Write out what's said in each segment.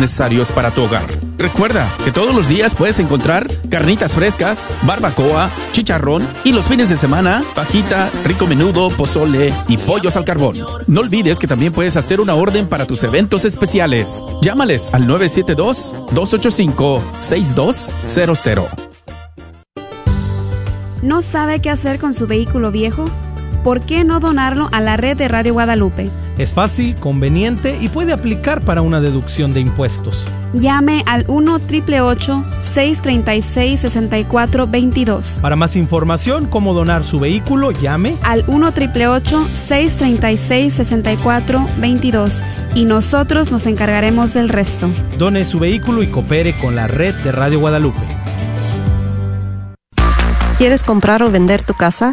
necesarios para tu hogar. Recuerda que todos los días puedes encontrar carnitas frescas, barbacoa, chicharrón y los fines de semana, fajita, rico menudo, pozole y pollos al carbón. No olvides que también puedes hacer una orden para tus eventos especiales. Llámales al 972-285-6200. ¿No sabe qué hacer con su vehículo viejo? ¿Por qué no donarlo a la red de Radio Guadalupe? Es fácil, conveniente y puede aplicar para una deducción de impuestos. Llame al 1 636 6422 Para más información, cómo donar su vehículo, llame al 1 636 6422 y nosotros nos encargaremos del resto. Done su vehículo y coopere con la red de Radio Guadalupe. ¿Quieres comprar o vender tu casa?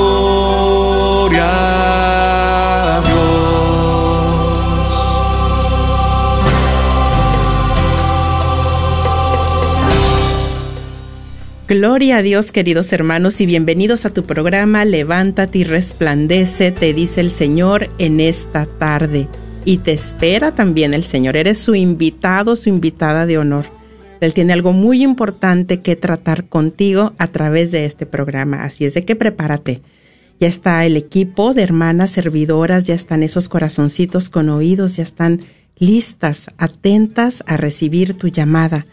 Gloria a Dios, queridos hermanos, y bienvenidos a tu programa Levántate y resplandece, te dice el Señor en esta tarde. Y te espera también el Señor. Eres su invitado, su invitada de honor. Él tiene algo muy importante que tratar contigo a través de este programa. Así es de que prepárate. Ya está el equipo de hermanas servidoras, ya están esos corazoncitos con oídos, ya están listas, atentas a recibir tu llamada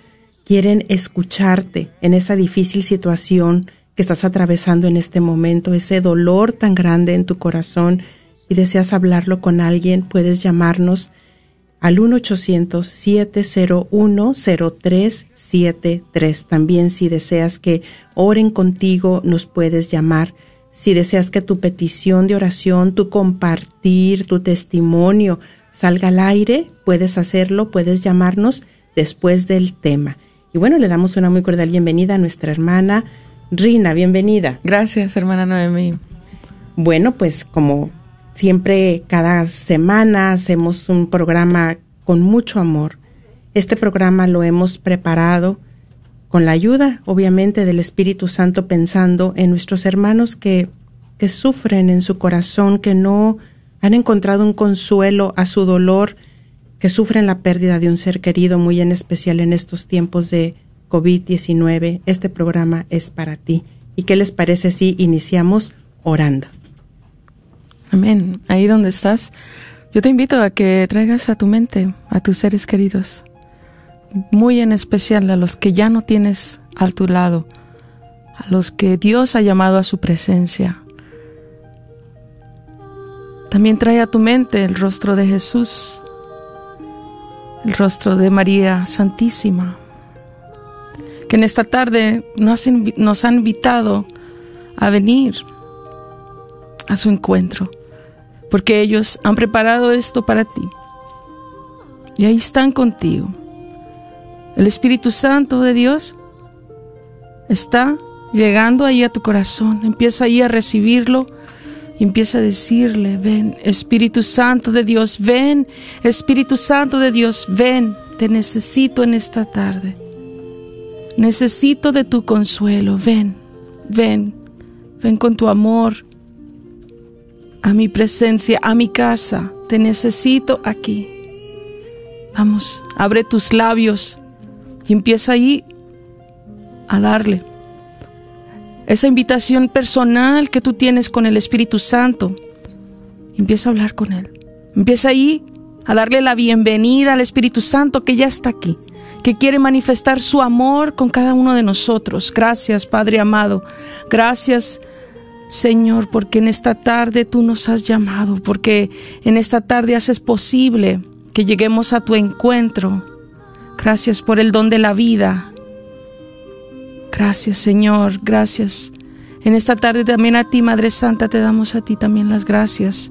quieren escucharte en esa difícil situación que estás atravesando en este momento, ese dolor tan grande en tu corazón y deseas hablarlo con alguien, puedes llamarnos al 1-800-701-0373. También si deseas que oren contigo, nos puedes llamar. Si deseas que tu petición de oración, tu compartir, tu testimonio salga al aire, puedes hacerlo, puedes llamarnos después del tema. Y bueno, le damos una muy cordial bienvenida a nuestra hermana Rina, bienvenida. Gracias, hermana Noemí. Bueno, pues como siempre, cada semana hacemos un programa con mucho amor. Este programa lo hemos preparado con la ayuda, obviamente, del Espíritu Santo, pensando en nuestros hermanos que, que sufren en su corazón, que no han encontrado un consuelo a su dolor que sufren la pérdida de un ser querido, muy en especial en estos tiempos de COVID-19, este programa es para ti. ¿Y qué les parece si iniciamos orando? Amén. Ahí donde estás, Yo te invito a que traigas a tu mente a tus seres queridos, muy en especial a los que ya no tienes a tu lado, a los que Dios ha llamado a su presencia. También trae a tu mente el rostro de Jesús, el rostro de María Santísima, que en esta tarde nos, han invitado a venir a su encuentro, porque ellos han preparado esto para ti. Y ahí están contigo. El Espíritu Santo de Dios está llegando ahí a tu corazón. Empieza ahí a recibirlo empieza a decirle, ven, Espíritu Santo de Dios, ven, Espíritu Santo de Dios, ven, te necesito en esta tarde. Necesito de tu consuelo, ven, ven, ven con tu amor a mi presencia, a mi casa, te necesito aquí. Vamos, abre tus labios y empieza ahí a darle esa invitación personal que tú tienes con el Espíritu Santo. Empieza a hablar con Él. Empieza ahí a darle la bienvenida al Espíritu Santo que ya está aquí, que quiere manifestar su amor con cada uno de nosotros. Gracias, Padre amado. Gracias, Señor, porque en esta tarde tú nos has llamado, porque en esta tarde haces posible que lleguemos a tu encuentro. Gracias por el don de la vida. Gracias Señor, gracias. En esta tarde también a ti, Madre Santa, te damos a ti también las gracias,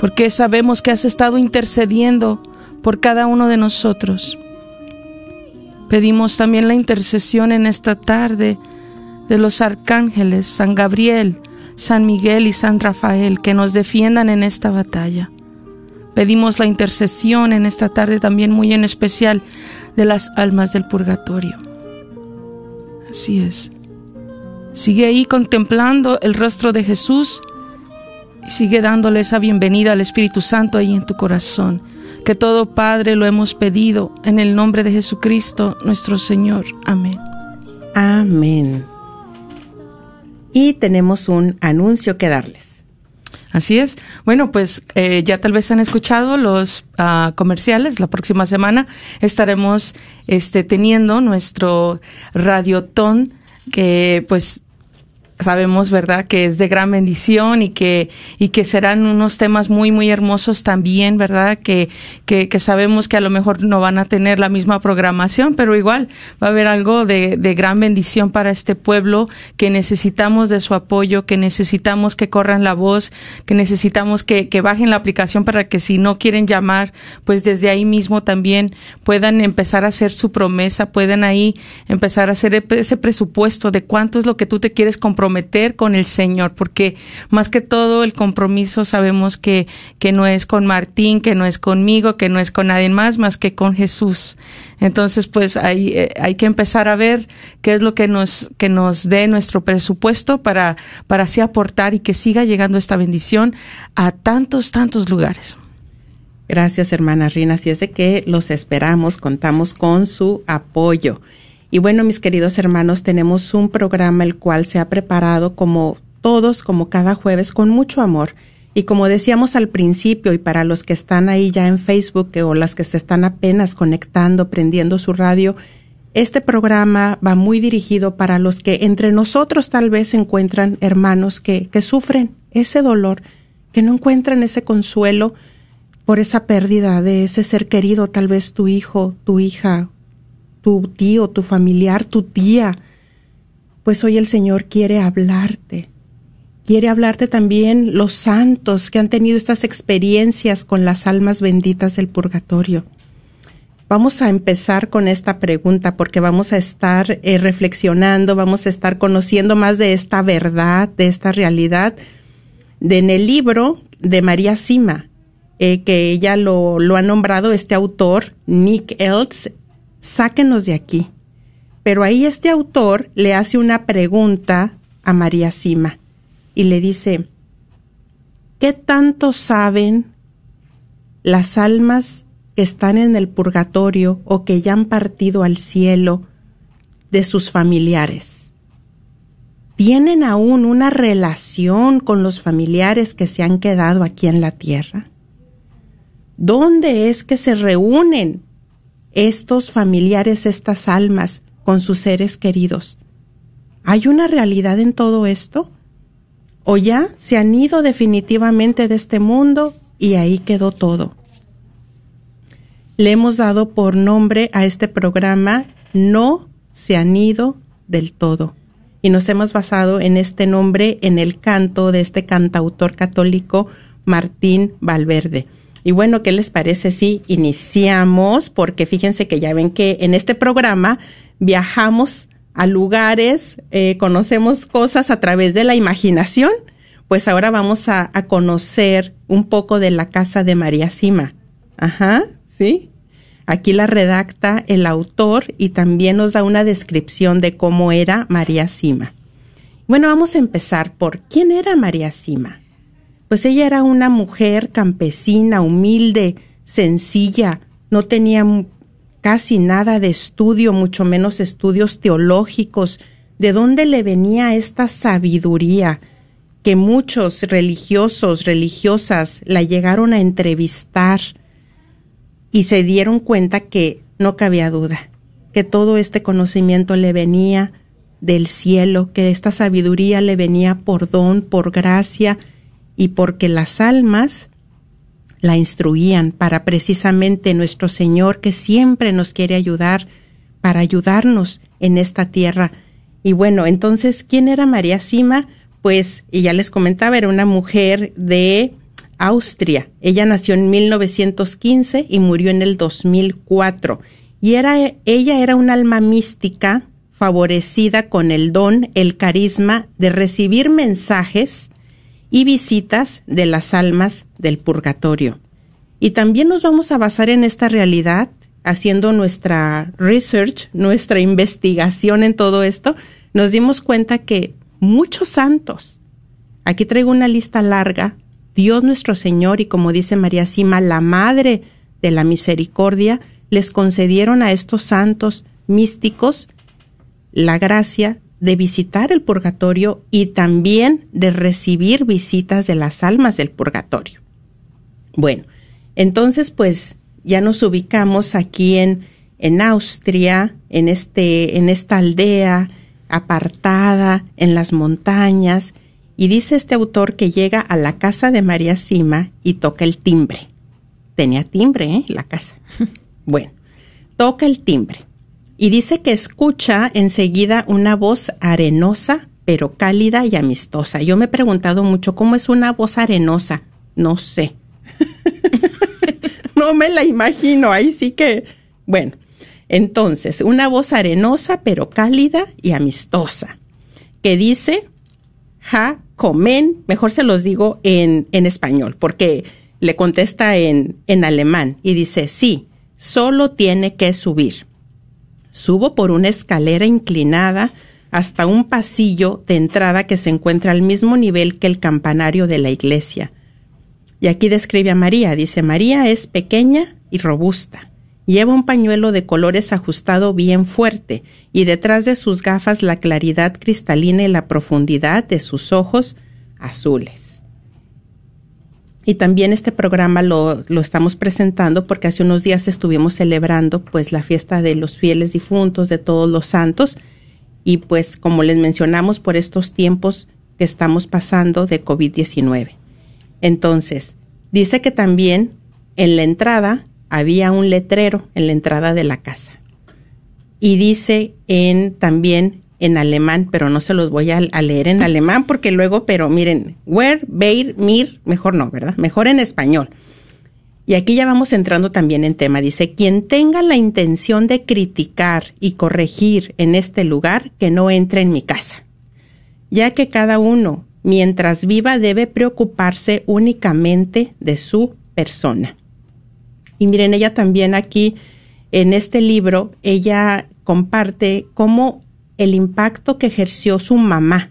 porque sabemos que has estado intercediendo por cada uno de nosotros. Pedimos también la intercesión en esta tarde de los arcángeles San Gabriel, San Miguel y San Rafael que nos defiendan en esta batalla. Pedimos la intercesión en esta tarde también muy en especial de las almas del purgatorio. Así es. Sigue ahí contemplando el rostro de Jesús y sigue dándole esa bienvenida al Espíritu Santo ahí en tu corazón. Que todo Padre lo hemos pedido en el nombre de Jesucristo nuestro Señor. Amén. Amén. Y tenemos un anuncio que darles. Así es. Bueno, pues eh, ya tal vez han escuchado los uh, comerciales. La próxima semana estaremos este, teniendo nuestro radiotón que pues sabemos, ¿verdad?, que es de gran bendición y que, y que serán unos temas muy, muy hermosos también, ¿verdad?, que, que, sabemos que a lo mejor no van a tener la misma programación, pero igual va a haber algo de, de gran bendición para este pueblo, que necesitamos de su apoyo, que necesitamos que corran la voz, que necesitamos que, que bajen la aplicación para que si no quieren llamar, pues desde ahí mismo también puedan empezar a hacer su promesa, puedan ahí empezar a hacer ese presupuesto de cuánto es lo que tú te quieres comprometer comprometer con el Señor, porque más que todo el compromiso sabemos que, que no es con Martín, que no es conmigo, que no es con nadie más, más que con Jesús. Entonces, pues hay, eh, hay que empezar a ver qué es lo que nos, que nos dé nuestro presupuesto para, para así aportar y que siga llegando esta bendición a tantos, tantos lugares. Gracias, hermana Rina. Así es de que los esperamos, contamos con su apoyo. Y bueno, mis queridos hermanos, tenemos un programa el cual se ha preparado como todos, como cada jueves, con mucho amor. Y como decíamos al principio, y para los que están ahí ya en Facebook o las que se están apenas conectando, prendiendo su radio, este programa va muy dirigido para los que entre nosotros tal vez encuentran hermanos que, sufren ese dolor, que no encuentran ese consuelo por esa pérdida de ese ser querido, tal vez tu hijo, tu hija, tu tío, tu familiar, tu tía, pues hoy el Señor quiere hablarte. Quiere hablarte también los santos que han tenido estas experiencias con las almas benditas del purgatorio. Vamos a empezar con esta pregunta porque vamos a estar eh, reflexionando, vamos a estar conociendo más de esta verdad, de esta realidad, de, en el libro de María Sima, eh, que ella lo, lo ha nombrado este autor, Nick Eltz, sáquenos de aquí. Pero ahí este autor le hace una pregunta a María Sima y le dice, ¿qué tanto saben las almas que están en el purgatorio o que ya han partido al cielo de sus familiares? ¿Tienen aún una relación con los familiares que se han quedado aquí en la tierra? ¿Dónde es que se reúnen estos familiares, estas almas, con sus seres queridos? ¿Hay una realidad en todo esto? ¿O ya se han ido definitivamente de este mundo y ahí quedó todo? Le hemos dado por nombre a este programa No se han ido del todo. Y nos hemos basado en este nombre en el canto de este cantautor católico Martín Valverde. Y bueno, ¿qué les parece si iniciamos? Porque fíjense que ya ven que en este programa viajamos a lugares, eh, conocemos cosas a través de la imaginación. Pues ahora vamos a, a conocer un poco de la casa de María Sima. Ajá, ¿sí? Aquí la redacta el autor y también nos da una descripción de cómo era María Sima. Bueno, vamos a empezar por quién era María Sima. Pues ella era una mujer campesina, humilde, sencilla, no tenía casi nada de estudio, mucho menos estudios teológicos. ¿De dónde le venía esta sabiduría que muchos religiosos, religiosas la llegaron a entrevistar y se dieron cuenta que no cabía duda, que todo este conocimiento le venía del cielo, que esta sabiduría le venía por don, por gracia, y porque las almas la instruían para precisamente nuestro Señor que siempre nos quiere ayudar, para ayudarnos en esta tierra. Y bueno, entonces, ¿quién era María Sima? Pues, y ya les comentaba, era una mujer de Austria. Ella nació en 1915 y murió en el 2004. Y era, ella era un alma mística favorecida con el don, el carisma de recibir mensajes y visitas de las almas del purgatorio. Y también nos vamos a basar en esta realidad, haciendo nuestra research, nuestra investigación en todo esto, nos dimos cuenta que muchos santos, aquí traigo una lista larga, Dios nuestro Señor y como dice María Sima, la Madre de la Misericordia, les concedieron a estos santos místicos la gracia de visitar el purgatorio y también de recibir visitas de las almas del purgatorio. Bueno, entonces pues ya nos ubicamos aquí en, en Austria, en, este, en esta aldea apartada, en las montañas, y dice este autor que llega a la casa de María Sima y toca el timbre. Tenía timbre, ¿eh? La casa. Bueno, toca el timbre y dice que escucha enseguida una voz arenosa, pero cálida y amistosa. Yo me he preguntado mucho cómo es una voz arenosa. No sé. no me la imagino. Ahí sí que, bueno. Entonces, una voz arenosa, pero cálida y amistosa, que dice, ja, comen, mejor se los digo en, en español, porque le contesta en, en alemán y dice, sí, solo tiene que subir. Subo por una escalera inclinada hasta un pasillo de entrada que se encuentra al mismo nivel que el campanario de la iglesia. Y aquí describe a María. Dice, María es pequeña y robusta. Lleva un pañuelo de colores ajustado bien fuerte y detrás de sus gafas la claridad cristalina y la profundidad de sus ojos azules. Y también este programa lo, lo, estamos presentando porque hace unos días estuvimos celebrando pues la fiesta de los fieles difuntos, de todos los santos. Y pues como les mencionamos por estos tiempos que estamos pasando de COVID-19. Entonces, dice que también en la entrada había un letrero en la entrada de la casa. Y dice en también en alemán, pero no se los voy a, leer en alemán porque luego, pero miren, where, beir, mir, mejor no, ¿verdad? Mejor en español. Y aquí ya vamos entrando también en tema. Dice, quien tenga la intención de criticar y corregir en este lugar, que no entre en mi casa, ya que cada uno, mientras viva, debe preocuparse únicamente de su persona. Y miren, ella también aquí, en este libro, ella comparte cómo el impacto que ejerció su mamá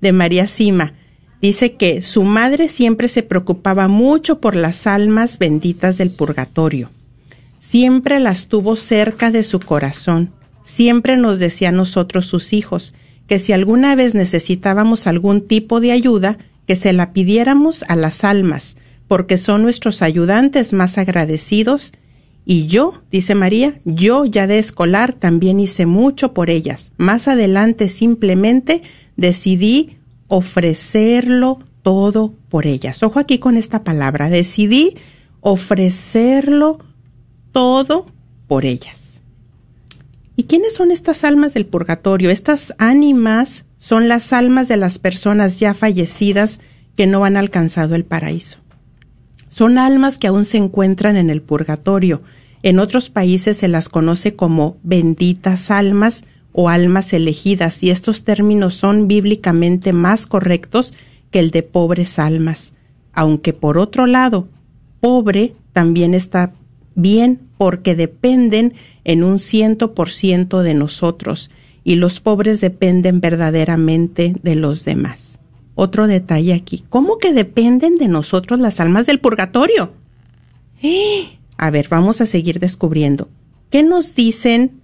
de María Sima. Dice que su madre siempre se preocupaba mucho por las almas benditas del purgatorio. Siempre las tuvo cerca de su corazón. Siempre nos decía a nosotros sus hijos que si alguna vez necesitábamos algún tipo de ayuda, que se la pidiéramos a las almas, porque son nuestros ayudantes más agradecidos. Y yo, dice María, yo ya de escolar también hice mucho por ellas. Más adelante simplemente decidí ofrecerlo todo por ellas. Ojo aquí con esta palabra, decidí ofrecerlo todo por ellas. ¿Y quiénes son estas almas del purgatorio? Estas ánimas son las almas de las personas ya fallecidas que no han alcanzado el paraíso. Son almas que aún se encuentran en el purgatorio. En otros países se las conoce como benditas almas o almas elegidas y estos términos son bíblicamente más correctos que el de pobres almas. Aunque por otro lado, pobre también está bien porque dependen en un ciento por ciento de nosotros y los pobres dependen verdaderamente de los demás. Otro detalle aquí, ¿cómo que dependen de nosotros las almas del purgatorio? ¡Eh! A ver, vamos a seguir descubriendo. ¿Qué nos dicen?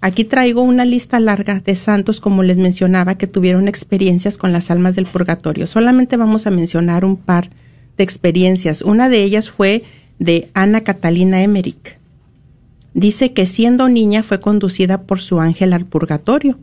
Aquí traigo una lista larga de santos, como les mencionaba, que tuvieron experiencias con las almas del purgatorio. Solamente vamos a mencionar un par de experiencias. Una de ellas fue de Ana Catalina Emmerich. Dice que siendo niña fue conducida por su ángel al purgatorio.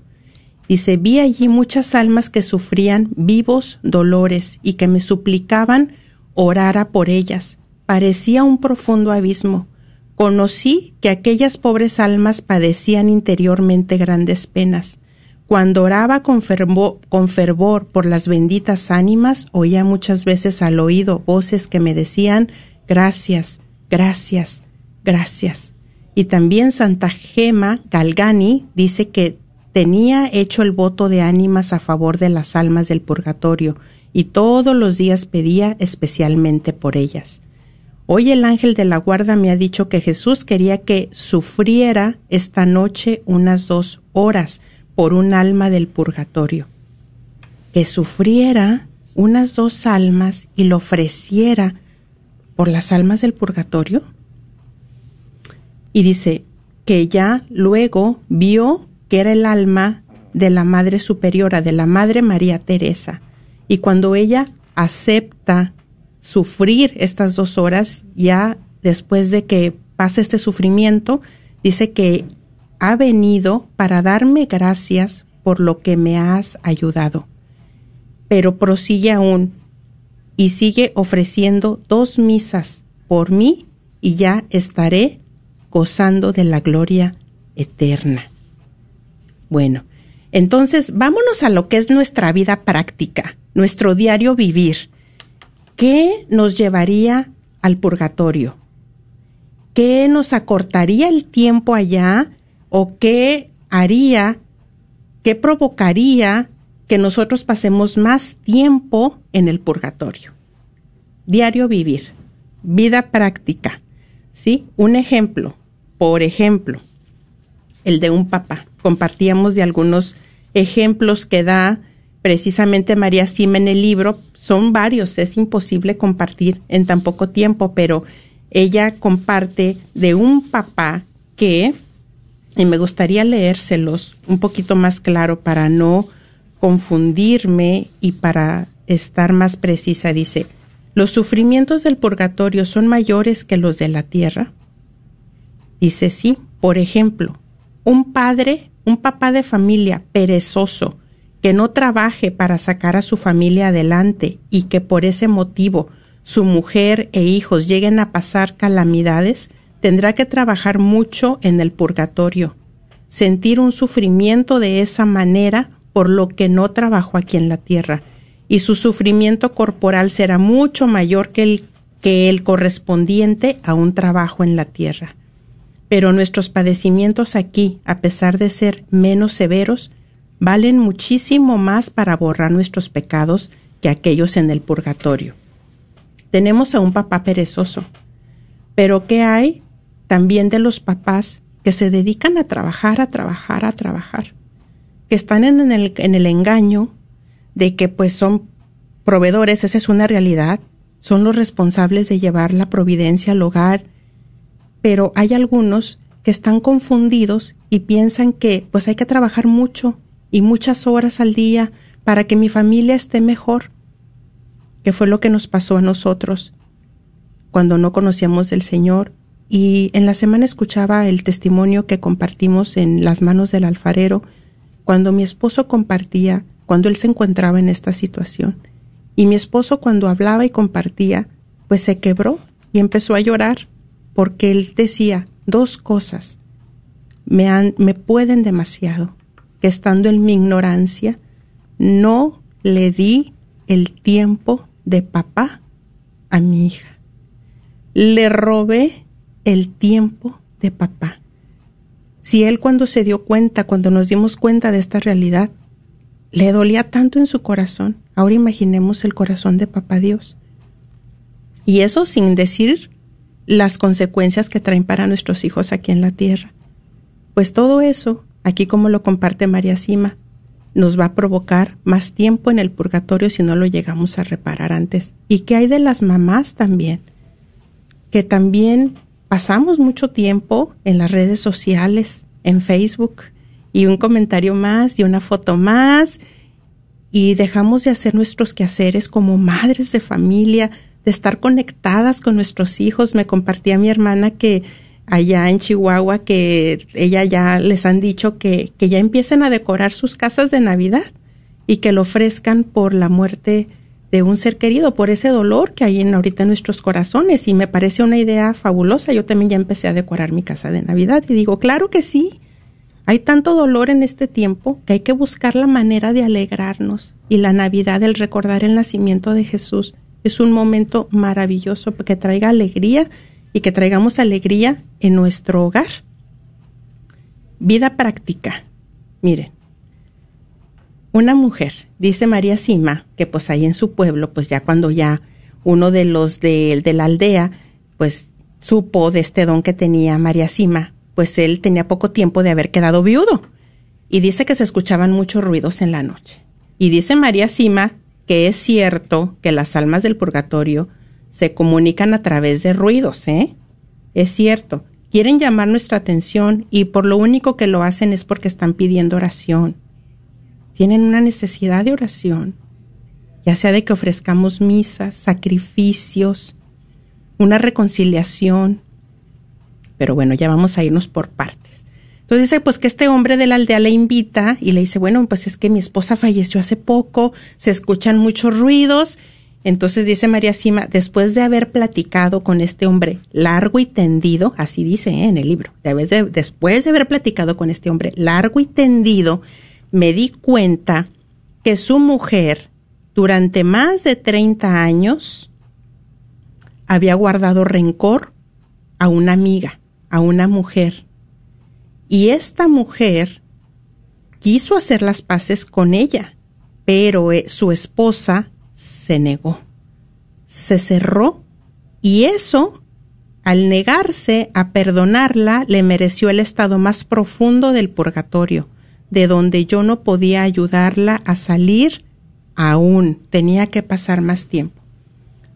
Dice, vi allí muchas almas que sufrían vivos dolores y que me suplicaban orara por ellas. Parecía un profundo abismo. Conocí que aquellas pobres almas padecían interiormente grandes penas. Cuando oraba con fervor, con fervor por las benditas ánimas, oía muchas veces al oído voces que me decían, gracias, gracias, gracias. Y también Santa Gema Galgani dice que tenía hecho el voto de ánimas a favor de las almas del purgatorio y todos los días pedía especialmente por ellas. Hoy el ángel de la guarda me ha dicho que Jesús quería que sufriera esta noche unas dos horas por un alma del purgatorio. Que sufriera unas dos almas y lo ofreciera por las almas del purgatorio. Y dice que ya luego vio que era el alma de la Madre Superiora, de la Madre María Teresa. Y cuando ella acepta sufrir estas dos horas, ya después de que pase este sufrimiento, dice que ha venido para darme gracias por lo que me has ayudado. Pero prosigue aún y sigue ofreciendo dos misas por mí y ya estaré gozando de la gloria eterna. Bueno, entonces vámonos a lo que es nuestra vida práctica, nuestro diario vivir. ¿Qué nos llevaría al purgatorio? ¿Qué nos acortaría el tiempo allá o qué haría, qué provocaría que nosotros pasemos más tiempo en el purgatorio? Diario vivir, vida práctica. ¿Sí? Un ejemplo, por ejemplo, el de un papá. Compartíamos de algunos ejemplos que da precisamente María Sima en el libro. Son varios, es imposible compartir en tan poco tiempo, pero ella comparte de un papá que, y me gustaría leérselos un poquito más claro para no confundirme y para estar más precisa, dice, ¿los sufrimientos del purgatorio son mayores que los de la tierra? Dice sí, por ejemplo, un padre, un papá de familia perezoso, que no trabaje para sacar a su familia adelante y que por ese motivo su mujer e hijos lleguen a pasar calamidades, tendrá que trabajar mucho en el purgatorio, sentir un sufrimiento de esa manera por lo que no trabajó aquí en la tierra, y su sufrimiento corporal será mucho mayor que el, que el correspondiente a un trabajo en la tierra pero nuestros padecimientos aquí, a pesar de ser menos severos, valen muchísimo más para borrar nuestros pecados que aquellos en el purgatorio. Tenemos a un papá perezoso, pero ¿qué hay también de los papás que se dedican a trabajar, a trabajar, a trabajar? Que están en el, en el engaño de que pues son proveedores, esa es una realidad, son los responsables de llevar la providencia al hogar, pero hay algunos que están confundidos y piensan que pues hay que trabajar mucho y muchas horas al día para que mi familia esté mejor, que fue lo que nos pasó a nosotros. cuando no conocíamos del Señor. Y en la semana escuchaba el testimonio que compartimos en las manos del alfarero, cuando mi esposo compartía, cuando él se encontraba en esta situación. Y mi esposo cuando hablaba y compartía, pues se quebró y empezó a llorar, porque él decía dos cosas. Me, han, me pueden demasiado, que estando en mi ignorancia, no le di el tiempo de papá a mi hija. Le robé el tiempo de papá. Si él cuando se dio cuenta, cuando nos dimos cuenta de esta realidad, le dolía tanto en su corazón, ahora imaginemos el corazón de papá Dios. Y eso sin decir las consecuencias que traen para nuestros hijos aquí en la tierra. Pues todo eso, aquí como lo comparte María Sima, nos va a provocar más tiempo en el purgatorio si no lo llegamos a reparar antes. ¿Y qué hay de las mamás también? Que también pasamos mucho tiempo en las redes sociales, en Facebook, y un comentario más y una foto más, y dejamos de hacer nuestros quehaceres como madres de familia, de estar conectadas con nuestros hijos. Me compartía mi hermana que allá en Chihuahua que ella ya les han dicho que, que ya empiecen a decorar sus casas de Navidad y que lo ofrezcan por la muerte de un ser querido, por ese dolor que hay en ahorita en nuestros corazones. Y me parece una idea fabulosa. Yo también ya empecé a decorar mi casa de Navidad y digo, claro que sí. Hay tanto dolor en este tiempo que hay que buscar la manera de alegrarnos. Y la Navidad, el recordar el nacimiento de Jesús, es un momento maravilloso que traiga alegría y que traigamos alegría en nuestro hogar. Vida práctica. Miren, una mujer, dice María Sima, que pues ahí en su pueblo, pues ya cuando ya uno de los de, de la aldea, pues supo de este don que tenía María Sima, pues él tenía poco tiempo de haber quedado viudo. Y dice que se escuchaban muchos ruidos en la noche. Y dice María Sima que es cierto que las almas del purgatorio se comunican a través de ruidos, ¿eh? Es cierto, quieren llamar nuestra atención y por lo único que lo hacen es porque están pidiendo oración. Tienen una necesidad de oración, ya sea de que ofrezcamos misas, sacrificios, una reconciliación. Pero bueno, ya vamos a irnos por partes. Entonces dice, pues que este hombre de la aldea le invita y le dice, bueno, pues es que mi esposa falleció hace poco, se escuchan muchos ruidos entonces dice María Sima, después de haber platicado con este hombre largo y tendido, así dice ¿eh? en el libro, después de haber platicado con este hombre largo y tendido, me di cuenta que su mujer durante más de 30 años había guardado rencor a una amiga, a una mujer. Y esta mujer quiso hacer las paces con ella, pero eh, su esposa se negó, se cerró y eso, al negarse a perdonarla, le mereció el estado más profundo del purgatorio, de donde yo no podía ayudarla a salir aún, tenía que pasar más tiempo.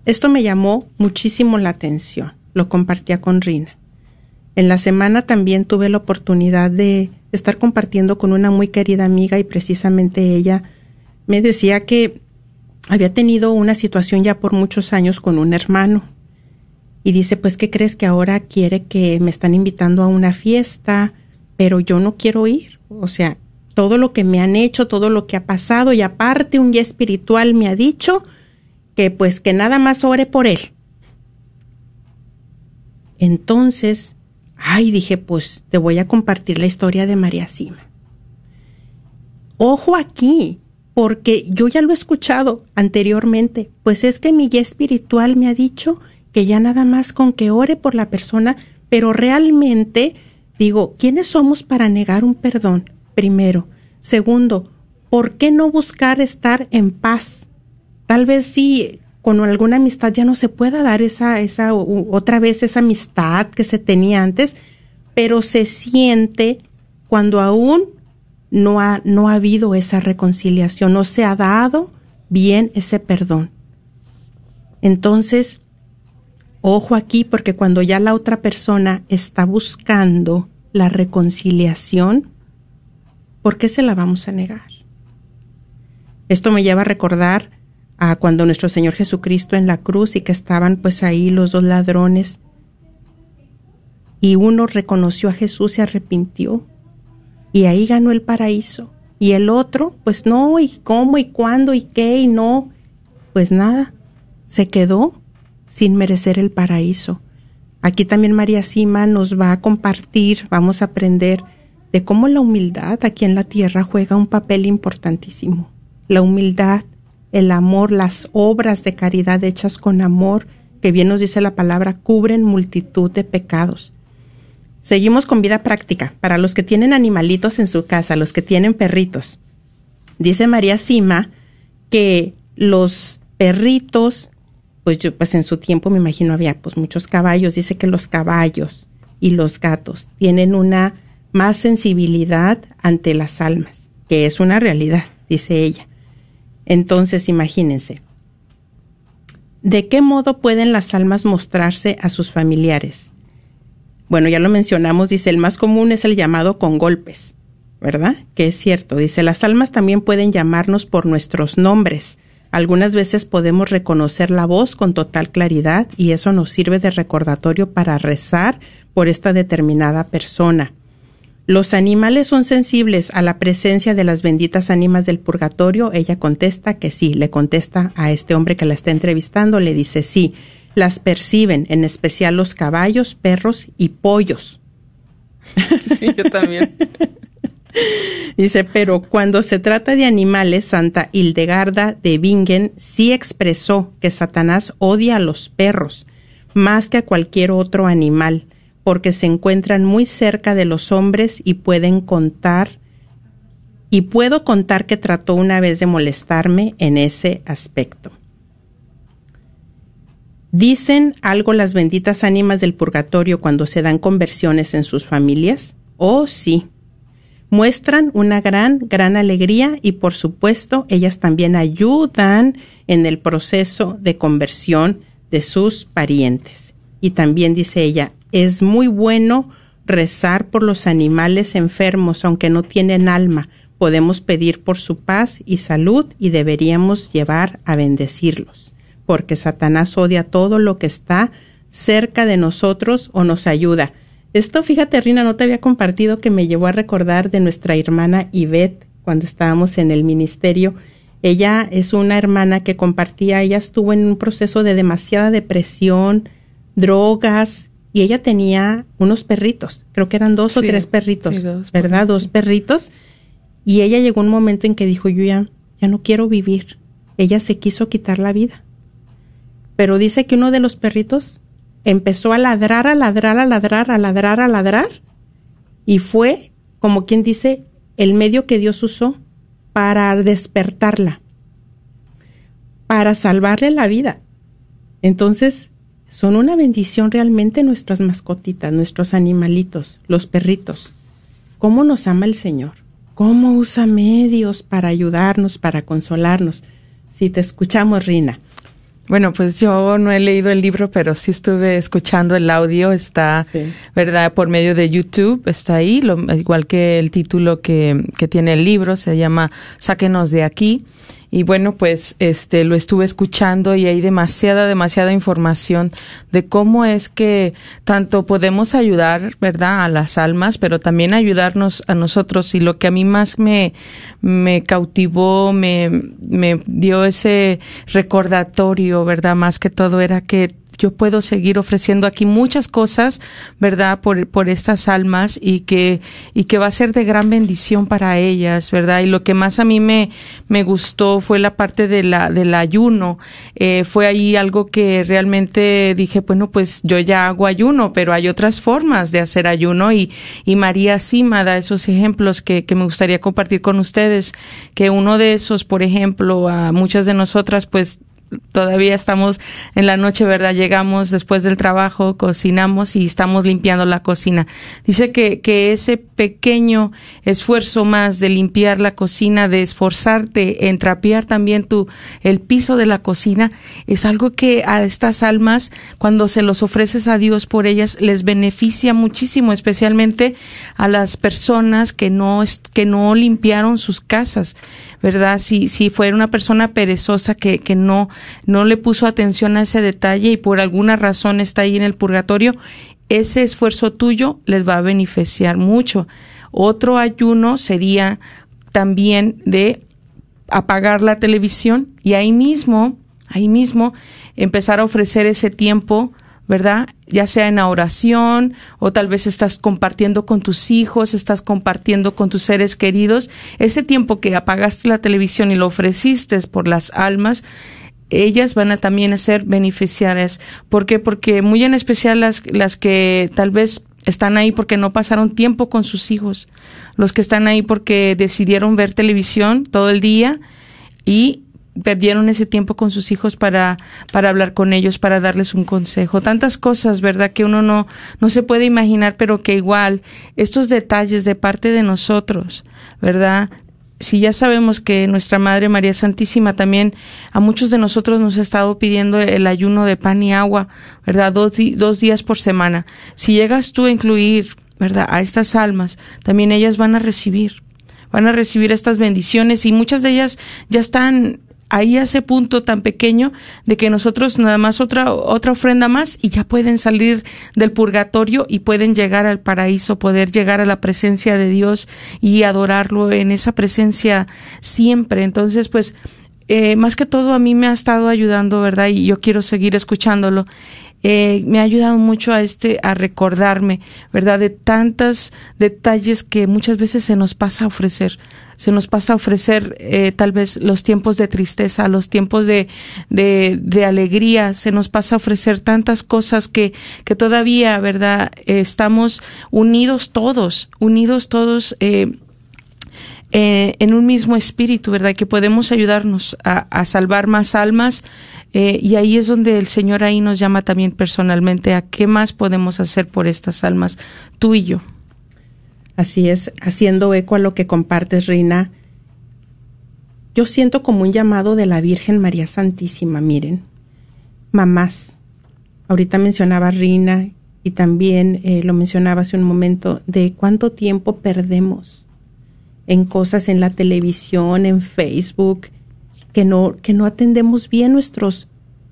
Esto me llamó muchísimo la atención, lo compartía con Rina. En la semana también tuve la oportunidad de estar compartiendo con una muy querida amiga y precisamente ella me decía que había tenido una situación ya por muchos años con un hermano. Y dice, pues, ¿qué crees que ahora quiere que me están invitando a una fiesta, pero yo no quiero ir? O sea, todo lo que me han hecho, todo lo que ha pasado, y aparte un guía espiritual me ha dicho que pues que nada más ore por él. Entonces, ay, dije, pues te voy a compartir la historia de María Sima. Ojo aquí, porque yo ya lo he escuchado anteriormente, pues es que mi guía espiritual me ha dicho que ya nada más con que ore por la persona, pero realmente digo, ¿quiénes somos para negar un perdón? Primero. Segundo, ¿por qué no buscar estar en paz? Tal vez sí, con alguna amistad ya no se pueda dar esa, esa, otra vez esa amistad que se tenía antes, pero se siente cuando aún no ha, no ha habido esa reconciliación, no se ha dado bien ese perdón. Entonces, ojo aquí porque cuando ya la otra persona está buscando la reconciliación, ¿por qué se la vamos a negar? Esto me lleva a recordar cuando nuestro Señor Jesucristo en la cruz y que estaban pues ahí los dos ladrones y uno reconoció a Jesús, se arrepintió y ahí ganó el paraíso. Y el otro, pues no, y cómo, y cuándo, y qué, y no, pues nada, se quedó sin merecer el paraíso. Aquí también María Sima nos va a compartir, vamos a aprender de cómo la humildad aquí en la tierra juega un papel importantísimo. La humildad, el amor, las obras de caridad hechas con amor, que bien nos dice la palabra, cubren multitud de pecados. Seguimos con vida práctica. Para los que tienen animalitos en su casa, los que tienen perritos. Dice María Sima que los perritos, pues yo, pues en su tiempo me imagino había pues muchos caballos. Dice que los caballos y los gatos tienen una más sensibilidad ante las almas, que es una realidad, dice ella. Entonces, imagínense, ¿de qué modo pueden las almas mostrarse a sus familiares? Bueno, ya lo mencionamos, dice, el más común es el llamado con golpes, ¿verdad? Que es cierto, dice, las almas también pueden llamarnos por nuestros nombres. Algunas veces podemos reconocer la voz con total claridad y eso nos sirve de recordatorio para rezar por esta determinada persona. ¿Los animales son sensibles a la presencia de las benditas ánimas del purgatorio? Ella contesta que sí, le contesta a este hombre que la está entrevistando, le dice sí las perciben, en especial los caballos, perros y pollos. Sí, yo también. Dice, pero cuando se trata de animales, Santa Hildegarda de Bingen sí expresó que Satanás odia a los perros más que a cualquier otro animal, porque se encuentran muy cerca de los hombres y pueden contar, y puedo contar que trató una vez de molestarme en ese aspecto. ¿Dicen algo las benditas ánimas del purgatorio cuando se dan conversiones en sus familias? Oh, sí. Muestran una gran, gran alegría y por supuesto ellas también ayudan en el proceso de conversión de sus parientes. Y también dice ella, es muy bueno rezar por los animales enfermos, aunque no tienen alma. Podemos pedir por su paz y salud y deberíamos llevar a bendecirlos porque Satanás odia todo lo que está cerca de nosotros o nos ayuda. Esto, fíjate, Rina, no te había compartido que me llevó a recordar de nuestra hermana Yvette cuando estábamos en el ministerio. Ella es una hermana que compartía, ella estuvo en un proceso de demasiada depresión, drogas, y ella tenía unos perritos, creo que eran dos o tres perritos, ¿verdad? Dos perritos. Y ella llegó un momento en que dijo, yo ya, ya no quiero vivir. Ella se quiso quitar la vida pero dice que uno de los perritos empezó a ladrar, a ladrar, a ladrar, a ladrar, a ladrar, y fue, como quien dice, el medio que Dios usó para despertarla, para salvarle la vida. Entonces, son una bendición realmente nuestras mascotitas, nuestros animalitos, los perritos. ¿Cómo nos ama el Señor? ¿Cómo usa medios para ayudarnos, para consolarnos? Si te escuchamos, Rina. Bueno, pues yo no he leído el libro, pero sí estuve escuchando el audio, está, ¿verdad? Por medio de YouTube, está ahí, lo, igual que el título que, que tiene el libro, se llama Sáquenos de aquí y bueno, pues este lo estuve escuchando y hay demasiada, demasiada información de cómo es que tanto podemos ayudar, ¿verdad?, a las almas, pero también ayudarnos a nosotros. Y lo que a mí más me, me cautivó, me, me dio ese recordatorio, ¿verdad?, más que todo era que yo puedo seguir ofreciendo aquí muchas cosas, ¿verdad? Por, por estas almas y que, y que va a ser de gran bendición para ellas, ¿verdad? Y lo que más a mí me, me gustó fue la parte de la, del ayuno. Eh, fue ahí algo que realmente dije, bueno, pues yo ya hago ayuno, pero hay otras formas de hacer ayuno y, y María Sima da esos ejemplos que, que me gustaría compartir con ustedes, que uno de esos, por ejemplo, a muchas de nosotras, pues todavía estamos en la noche, ¿verdad? Llegamos después del trabajo, cocinamos y estamos limpiando la cocina. Dice que, que ese pequeño esfuerzo más de limpiar la cocina, de esforzarte en trapear también tu, el piso de la cocina, es algo que a estas almas, cuando se los ofreces a Dios por ellas, les beneficia muchísimo, especialmente a las personas que no, que no limpiaron sus casas, ¿verdad? Si, si fuera una persona perezosa que, que no, no le puso atención a ese detalle y por alguna razón está ahí en el purgatorio, ese esfuerzo tuyo les va a beneficiar mucho. Otro ayuno sería también de apagar la televisión y ahí mismo, ahí mismo empezar a ofrecer ese tiempo ¿verdad? Ya sea en oración o tal vez estás compartiendo con tus hijos, estás compartiendo con tus seres queridos. Ese tiempo que apagaste la televisión y lo ofreciste por las almas, ellas van a también ser beneficiarias. ¿Por qué? Porque muy en especial las, las que tal vez están ahí porque no pasaron tiempo con sus hijos, los que están ahí porque decidieron ver televisión todo el día y perdieron ese tiempo con sus hijos para, para hablar con ellos, para darles un consejo. Tantas cosas, ¿verdad? Que uno no, no se puede imaginar, pero que igual estos detalles de parte de nosotros, ¿verdad? Si ya sabemos que nuestra Madre María Santísima también a muchos de nosotros nos ha estado pidiendo el ayuno de pan y agua, ¿verdad? Dos, dos días por semana. Si llegas tú a incluir, ¿verdad? A estas almas, también ellas van a recibir van a recibir estas bendiciones y muchas de ellas ya están ahí a ese punto tan pequeño de que nosotros nada más otra, otra ofrenda más y ya pueden salir del purgatorio y pueden llegar al paraíso, poder llegar a la presencia de Dios y adorarlo en esa presencia siempre. Entonces, pues, eh, más que todo a mí me ha estado ayudando, ¿verdad? Y yo quiero seguir escuchándolo. Eh, me ha ayudado mucho a este a recordarme, ¿verdad? De tantos detalles que muchas veces se nos pasa a ofrecer se nos pasa a ofrecer eh, tal vez los tiempos de tristeza, los tiempos de, de, alegría, se nos pasa a ofrecer tantas cosas que, que todavía, ¿verdad? estamos unidos todos, unidos todos. Eh, eh, en un mismo espíritu, ¿verdad? Que podemos ayudarnos a, salvar más almas y ahí es donde el Señor ahí nos llama también personalmente a qué más podemos hacer por estas almas, tú y yo. Así es, haciendo eco a lo que compartes, Reina. Yo siento como un llamado de la Virgen María Santísima, miren. Mamás, ahorita mencionaba Rina y también eh, lo mencionaba hace un momento, de cuánto tiempo perdemos en cosas en la televisión, en Facebook, que no, que no atendemos bien nuestros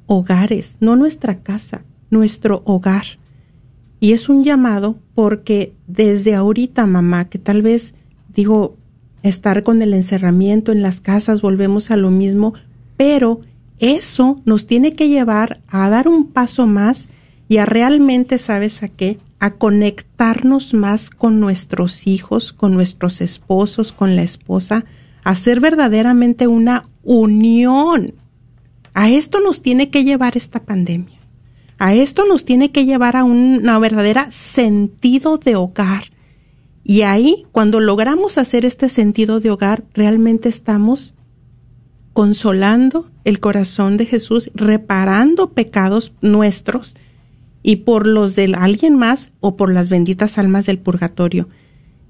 hogares, no nuestra casa, nuestro hogar. Y es un llamado porque desde ahorita, mamá, que tal vez digo, estar con el encerramiento en las casas, volvemos a lo mismo, pero eso nos tiene que llevar a dar un paso más y a realmente, ¿sabes a qué? A conectarnos más con nuestros hijos, con nuestros esposos, con la esposa, a ser verdaderamente una unión. A esto nos tiene que llevar esta pandemia. A esto nos tiene que llevar a una verdadera sentido de hogar. Y ahí, cuando logramos hacer este sentido de hogar, realmente estamos consolando el corazón de Jesús, reparando pecados nuestros y por los de alguien más o por las benditas almas del purgatorio.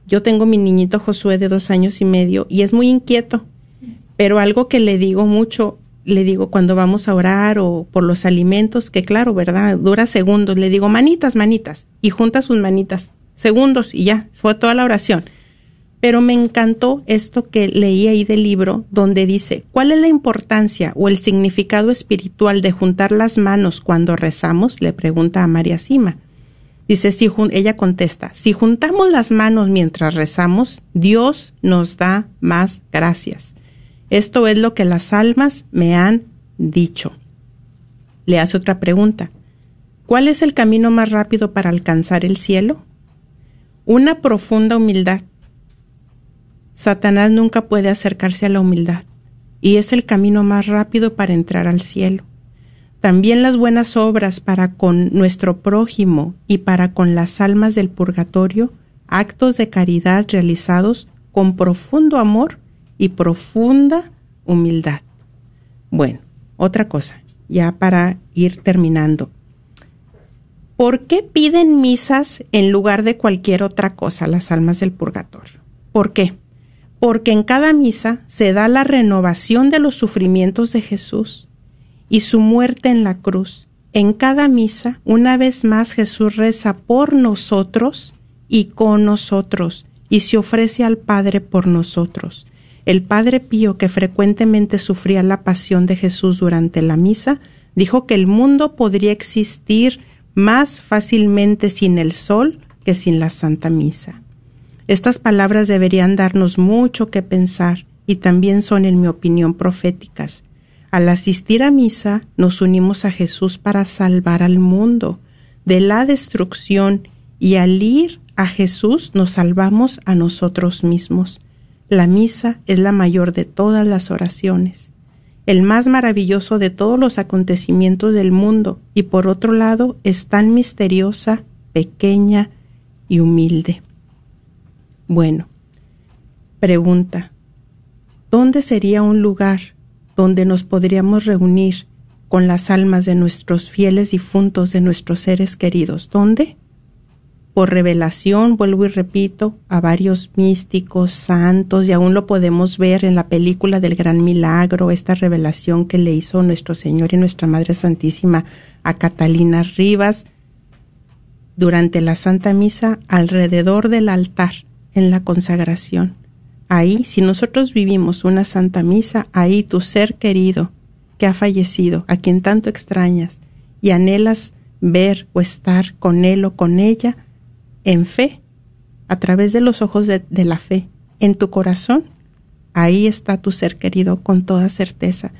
Yo tengo mi niñito Josué de dos años y medio y es muy inquieto, pero algo que le digo mucho le digo cuando vamos a orar o por los alimentos, que claro, ¿verdad? Dura segundos, le digo manitas, manitas, y junta sus manitas, segundos y ya, fue toda la oración. Pero me encantó esto que leí ahí del libro, donde dice, ¿cuál es la importancia o el significado espiritual de juntar las manos cuando rezamos? Le pregunta a María Sima. Dice, si ella contesta, si juntamos las manos mientras rezamos, Dios nos da más gracias. Esto es lo que las almas me han dicho. Le hace otra pregunta. ¿Cuál es el camino más rápido para alcanzar el cielo? Una profunda humildad. Satanás nunca puede acercarse a la humildad y es el camino más rápido para entrar al cielo. También las buenas obras para con nuestro prójimo y para con las almas del purgatorio, actos de caridad realizados con profundo amor y profunda humildad. Bueno, otra cosa, ya para ir terminando. ¿Por qué piden misas en lugar de cualquier otra cosa las almas del purgatorio? ¿Por qué? Porque en cada misa se da la renovación de los sufrimientos de Jesús y su muerte en la cruz. En cada misa, una vez más Jesús reza por nosotros y con nosotros y se ofrece al Padre por nosotros. El Padre Pío, que frecuentemente sufría la pasión de Jesús durante la misa, dijo que el mundo podría existir más fácilmente sin el sol que sin la Santa Misa. Estas palabras deberían darnos mucho que pensar y también son, en mi opinión, proféticas. Al asistir a misa, nos unimos a Jesús para salvar al mundo de la destrucción y al ir a Jesús nos salvamos a nosotros mismos. La misa es la mayor de todas las oraciones, el más maravilloso de todos los acontecimientos del mundo y por otro lado es tan misteriosa, pequeña y humilde. Bueno, pregunta, ¿dónde sería un lugar donde nos podríamos reunir con las almas de nuestros fieles difuntos, de nuestros seres queridos? ¿Dónde? por revelación, vuelvo y repito, a varios místicos, santos, y aún lo podemos ver en la película del Gran Milagro, esta revelación que le hizo nuestro Señor y nuestra Madre Santísima a Catalina Rivas durante la Santa Misa alrededor del altar en la consagración. Ahí, si nosotros vivimos una Santa Misa, ahí tu ser querido que ha fallecido, a quien tanto extrañas y anhelas ver o estar con él o con ella, en fe, a través de los ojos de, la fe, en tu corazón, ahí está tu ser querido con toda certeza.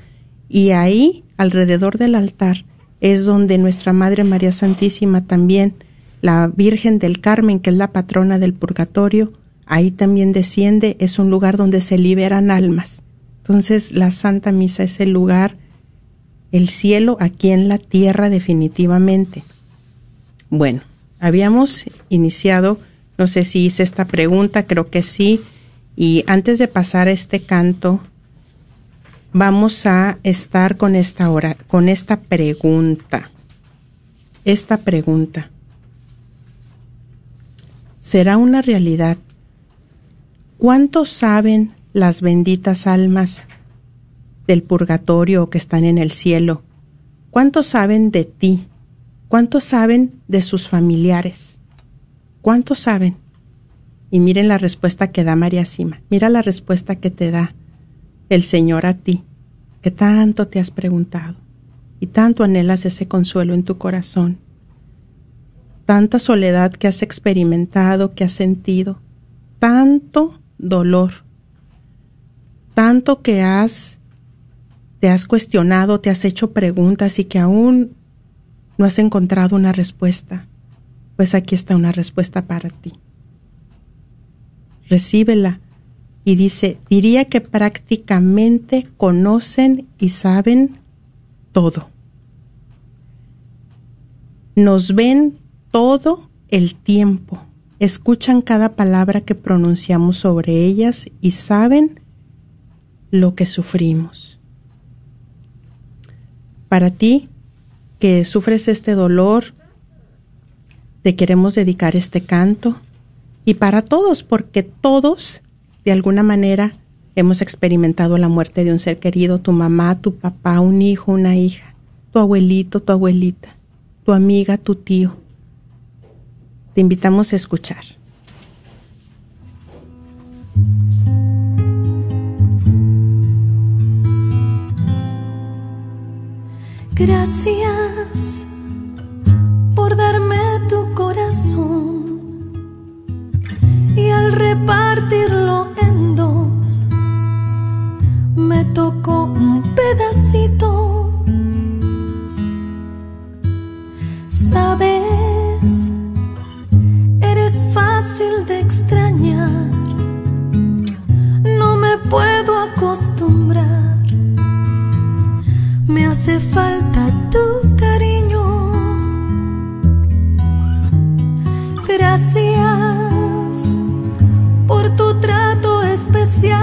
Y ahí, alrededor del altar, es donde nuestra Madre María Santísima también, la Virgen del Carmen, que es la patrona del purgatorio, ahí también desciende, es un lugar donde se liberan almas. Entonces la Santa Misa es el lugar, el cielo aquí en la tierra definitivamente. Bueno, Habíamos iniciado, no sé si hice esta pregunta, creo que sí, y antes de pasar a este canto, vamos a estar con esta hora, con esta pregunta. Esta pregunta. ¿Será una realidad? ¿Cuánto saben las benditas almas del purgatorio que están en el cielo? ¿Cuánto saben de ti? ¿Cuántos saben de sus familiares? ¿Cuántos saben? Y miren la respuesta que da María Sima. Mira la respuesta que te da el Señor a ti, que tanto te has preguntado y tanto anhelas ese consuelo en tu corazón. Tanta soledad que has experimentado, que has sentido, tanto dolor, tanto que has te has cuestionado, te has hecho preguntas y que aún no has encontrado una respuesta, pues aquí está una respuesta para ti. Recíbela y dice, diría que prácticamente conocen y saben todo. Nos ven todo el tiempo, escuchan cada palabra que pronunciamos sobre ellas y saben lo que sufrimos. Para ti, que sufres este dolor, te queremos dedicar este canto y para todos, porque todos, de alguna manera, hemos experimentado la muerte de un ser querido, tu mamá, tu papá, un hijo, una hija, tu abuelito, tu abuelita, tu amiga, tu tío. Te invitamos a escuchar. Gracias por darme tu corazón y al repartirlo en dos me tocó un pedacito. Sabes, fácil de extrañar. No me puedo acostumbrar. Me hace falta tu cariño. Gracias por tu trato especial.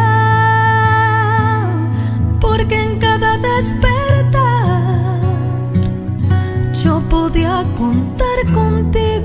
Porque en cada despertar yo podía contar contigo.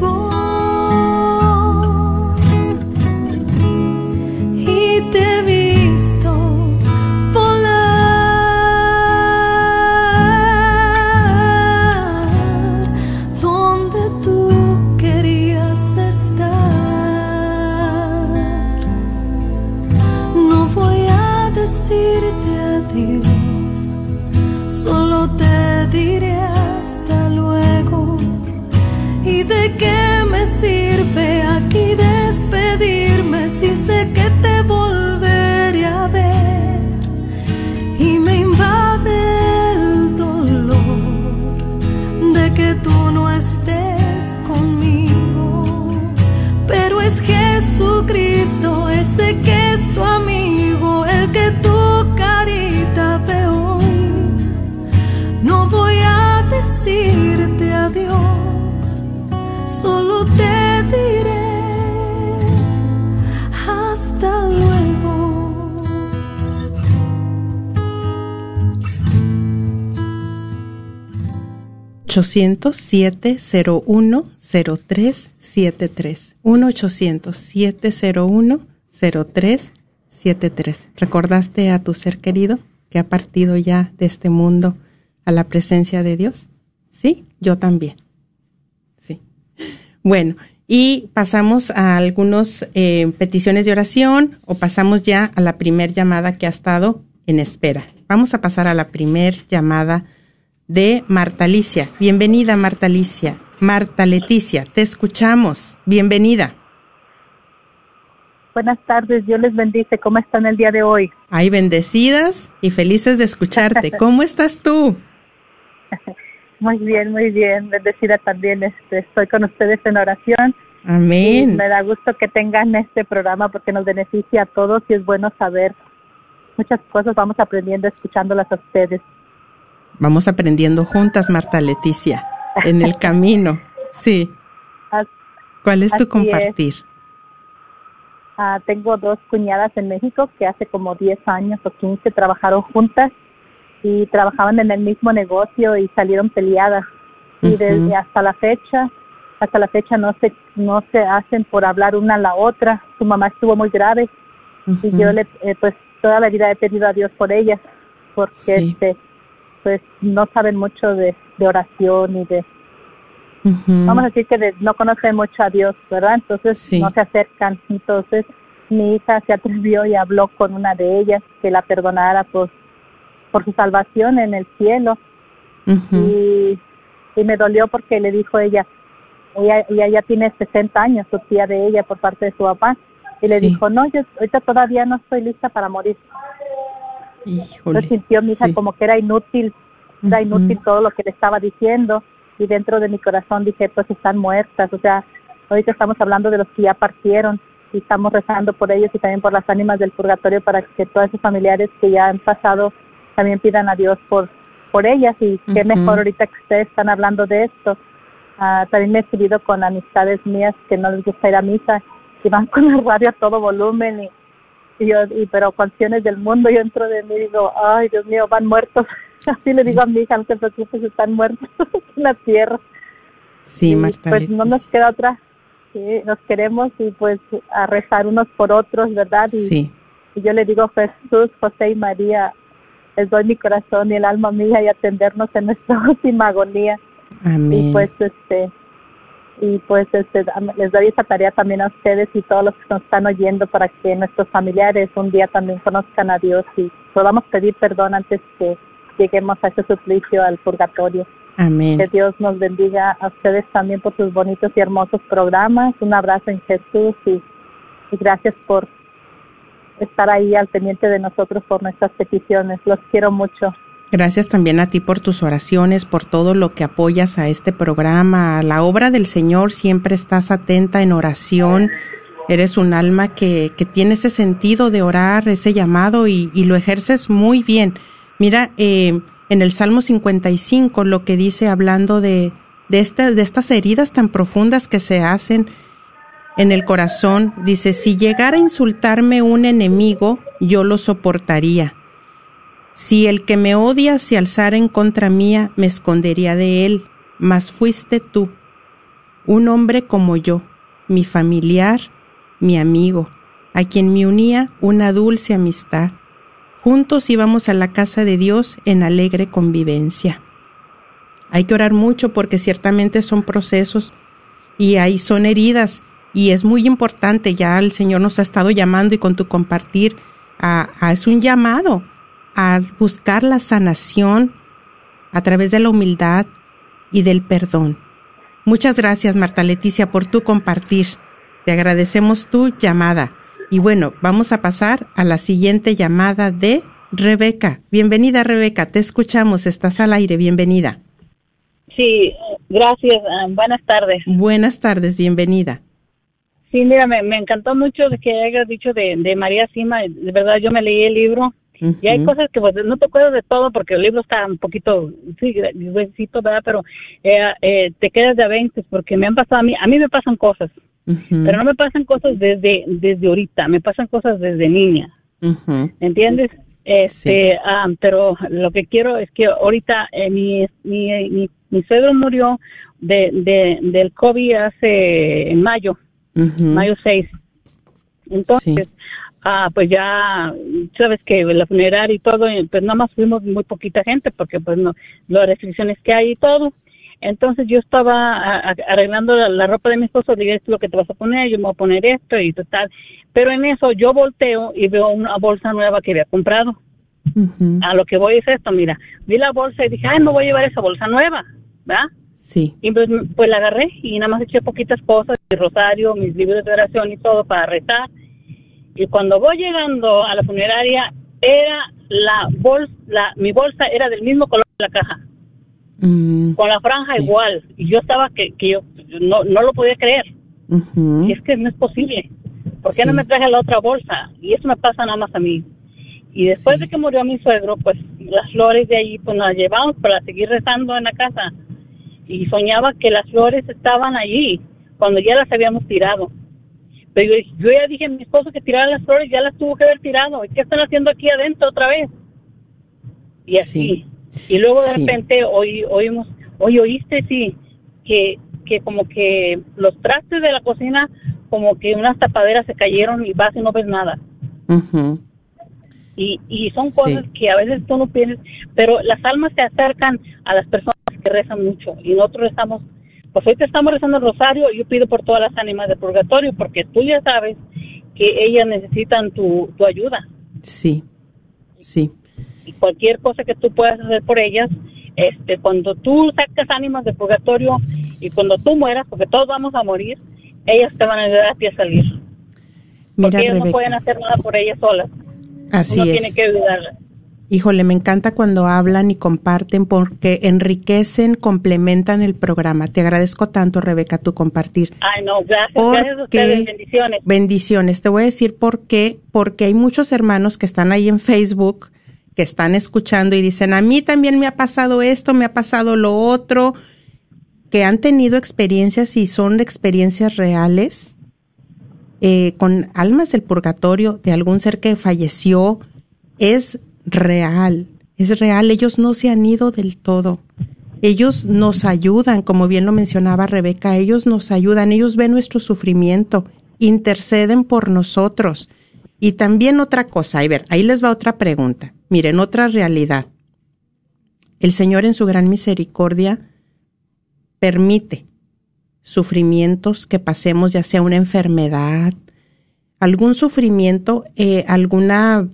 1-800-701-0373. 1-800-701-0373. ¿Recordaste a tu ser querido que ha partido ya de este mundo a la presencia de Dios? Sí, yo también. Sí. Bueno, y pasamos a algunas eh, peticiones de oración o pasamos ya a la primer llamada que ha estado en espera. Vamos a pasar a la primer llamada de Marta Alicia. Bienvenida, Marta Alicia. Marta Leticia, te escuchamos. Bienvenida. Buenas tardes, Dios les bendice. ¿Cómo están el día de hoy? Ay, bendecidas y felices de escucharte. ¿Cómo estás tú? Muy bien, muy bien. Bendecida también. Este, estoy con ustedes en oración. Amén. me da gusto que tengan este programa porque nos beneficia a todos y es bueno saber muchas cosas. Vamos aprendiendo escuchándolas a ustedes. Vamos aprendiendo juntas, Marta Leticia, en el camino. Sí. ¿Cuál es tu compartir? Ah, tengo dos cuñadas en México que hace como 10 años o 15 trabajaron juntas y trabajaban en el mismo negocio y salieron peleadas. Y desde hasta la fecha, hasta la fecha no se, no se hacen por hablar una a la otra. Su mamá estuvo muy grave y yo le, eh, pues toda la vida he pedido a Dios por ella porque este pues no saben mucho de, oración y de vamos a decir que no conocen mucho a Dios, ¿verdad? Entonces no se acercan. Entonces mi hija se atrevió y habló con una de ellas que la perdonara por, por su salvación en el cielo. y, y me dolió porque le dijo ella, ella, ella ya tiene 60 años, su tía de ella por parte de su papá, y le dijo, no, yo ahorita todavía no estoy lista para morir. Híjole, sintió mi hija como que era inútil, era inútil todo lo que le estaba diciendo y dentro de mi corazón dije, pues están muertas, o sea, ahorita estamos hablando de los que ya partieron y estamos rezando por ellos y también por las ánimas del purgatorio para que todos esos familiares que ya han pasado también pidan a Dios por por ellas y qué mejor ahorita que ustedes están hablando de esto. Ah, también me he subido con amistades mías que no les gusta ir a misa y van con el radio a todo volumen y y yo, y, pero canciones del mundo, yo entro de mí y digo, ay, Dios mío, van muertos. Así le digo a mi hija, no te preocupes, están muertos en la tierra. Sí, Marta. Pues no nos queda otra. Sí, nos queremos y pues a rezar unos por otros, ¿verdad? Y, sí. Y yo le digo, Jesús, José y María, les doy mi corazón y el alma mía y atendernos en nuestra última agonía. Amén. Y pues, este, y pues este, les doy esa tarea también a ustedes y todos los que nos están oyendo para que nuestros familiares un día también conozcan a Dios y podamos pedir perdón antes que lleguemos a ese suplicio al purgatorio. Amén. Que Dios nos bendiga a ustedes también por sus bonitos y hermosos programas. Un abrazo en Jesús y, y gracias por estar ahí al pendiente de nosotros por nuestras peticiones. Los quiero mucho. Gracias también a ti por tus oraciones, por todo lo que apoyas a este programa, a la obra del Señor. Siempre estás atenta en oración. Eres un alma que, que tiene ese sentido de orar, ese llamado y, lo ejerces muy bien. Mira, eh, en el Salmo 55 lo que dice hablando de, de estas heridas tan profundas que se hacen en el corazón, dice, si llegara a insultarme un enemigo, yo lo soportaría si el que me odia se alzara en contra mía, me escondería de él, mas fuiste tú, un hombre como yo, mi familiar, mi amigo, a quien me unía una dulce amistad. Juntos íbamos a la casa de Dios en alegre convivencia. Hay que orar mucho porque ciertamente son procesos y ahí son heridas y es muy importante, ya el Señor nos ha estado llamando y con tu compartir, a, es un llamado a buscar la sanación a través de la humildad y del perdón. Muchas gracias, Marta Leticia, por tu compartir. Te agradecemos tu llamada. Y bueno, vamos a pasar a la siguiente llamada de Rebeca. Bienvenida, Rebeca. Te escuchamos. Estás al aire. Bienvenida. Sí, gracias. Ah, buenas tardes. Buenas tardes. Bienvenida. Sí, mira, me, encantó mucho que hayas dicho de, de María Sima. De verdad, yo me leí el libro y hay cosas que pues no te acuerdas de todo porque el libro está un poquito, sí, huesito, ¿verdad? Pero eh, eh, te quedas de a 20 porque me han pasado a mí, a mí me pasan cosas, pero no me pasan cosas desde, desde ahorita, me pasan cosas desde niña, ¿entiendes? Este, ah, pero lo que quiero es que ahorita eh, mi, mi, mi, mi suegro murió de, de, del COVID hace en mayo, mayo 6. Entonces, ah, pues ya, sabes que la funeraria y todo, pues nada más fuimos muy poquita gente porque pues no, las restricciones que hay y todo. Entonces yo estaba a- a- arreglando la, la ropa de mi esposo, dije, esto es lo que te vas a poner, yo me voy a poner esto y total. Pero en eso yo volteo y veo una bolsa nueva que había comprado. A lo que voy es esto, mira, vi la bolsa y dije, ay, me voy a llevar esa bolsa nueva, ¿verdad? Sí. Y pues, pues la agarré y nada más eché poquitas cosas, mi rosario, mis libros de oración y todo para rezar. Y cuando voy llegando a la funeraria, era la bolsa, la, mi bolsa era del mismo color de la caja, Mm, con la franja igual. Y yo estaba que, que yo no, no lo podía creer. Y es que no es posible. ¿Por qué no me traje la otra bolsa? Y eso me pasa nada más a mí. Y después de que murió mi suegro, pues las flores de ahí, pues las llevamos para seguir rezando en la casa. Y soñaba que las flores estaban allí cuando ya las habíamos tirado. Pero yo, yo ya dije a mi esposo que tirara las flores, ya las tuvo que haber tirado. ¿Y qué están haciendo aquí adentro otra vez? Y así. Y luego de Sí. repente oí, oímos, oye, oíste, sí, que, que como que los trastes de la cocina, como que unas tapaderas se cayeron y vas y no ves nada. Y, y son cosas que a veces tú no piensas, pero las almas se acercan a las personas que rezan mucho y nosotros estamos, pues ahorita estamos rezando el rosario y yo pido por todas las ánimas del purgatorio porque tú ya sabes que ellas necesitan tu, tu ayuda Sí, sí. y cualquier cosa que tú puedas hacer por ellas, este, cuando tú sacas ánimas del purgatorio y cuando tú mueras, porque todos vamos a morir, ellas te van a ayudar a ti a salir. Mira, porque ellas no pueden hacer nada por ellas solas. Así Uno es. tiene que ayudarlas. Híjole, me encanta cuando hablan y comparten porque enriquecen, complementan el programa. Te agradezco tanto, Rebeca, tu compartir. Ay, no, gracias, gracias a ustedes, bendiciones. Bendiciones. Te voy a decir por qué. Porque hay muchos hermanos que están ahí en Facebook, que están escuchando y dicen, a mí también me ha pasado esto, me ha pasado lo otro, que han tenido experiencias y son experiencias reales eh, con almas del purgatorio de algún ser que falleció. Es real, es real. Ellos no se han ido del todo. Ellos nos ayudan, como bien lo mencionaba Rebeca, ellos nos ayudan, ellos ven nuestro sufrimiento, interceden por nosotros. Y también otra cosa, a ver, ahí les va otra pregunta. Miren, otra realidad. El Señor en su gran misericordia permite sufrimientos que pasemos, ya sea una enfermedad, algún sufrimiento, eh, alguna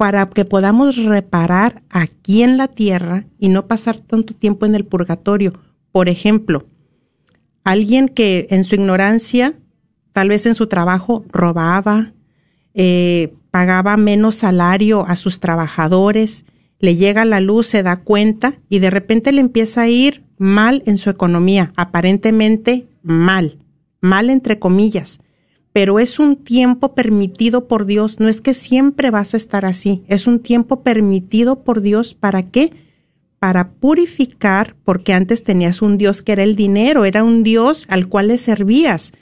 para que podamos reparar aquí en la tierra y no pasar tanto tiempo en el purgatorio. Por ejemplo, alguien que en su ignorancia, tal vez en su trabajo, robaba, eh, pagaba menos salario a sus trabajadores, le llega la luz, se da cuenta y de repente le empieza a ir mal en su economía, aparentemente mal, mal entre comillas pero es un tiempo permitido por Dios, no es que siempre vas a estar así, es un tiempo permitido por Dios, ¿para qué? Para purificar, porque antes tenías un Dios que era el dinero, era un Dios al cual le servías.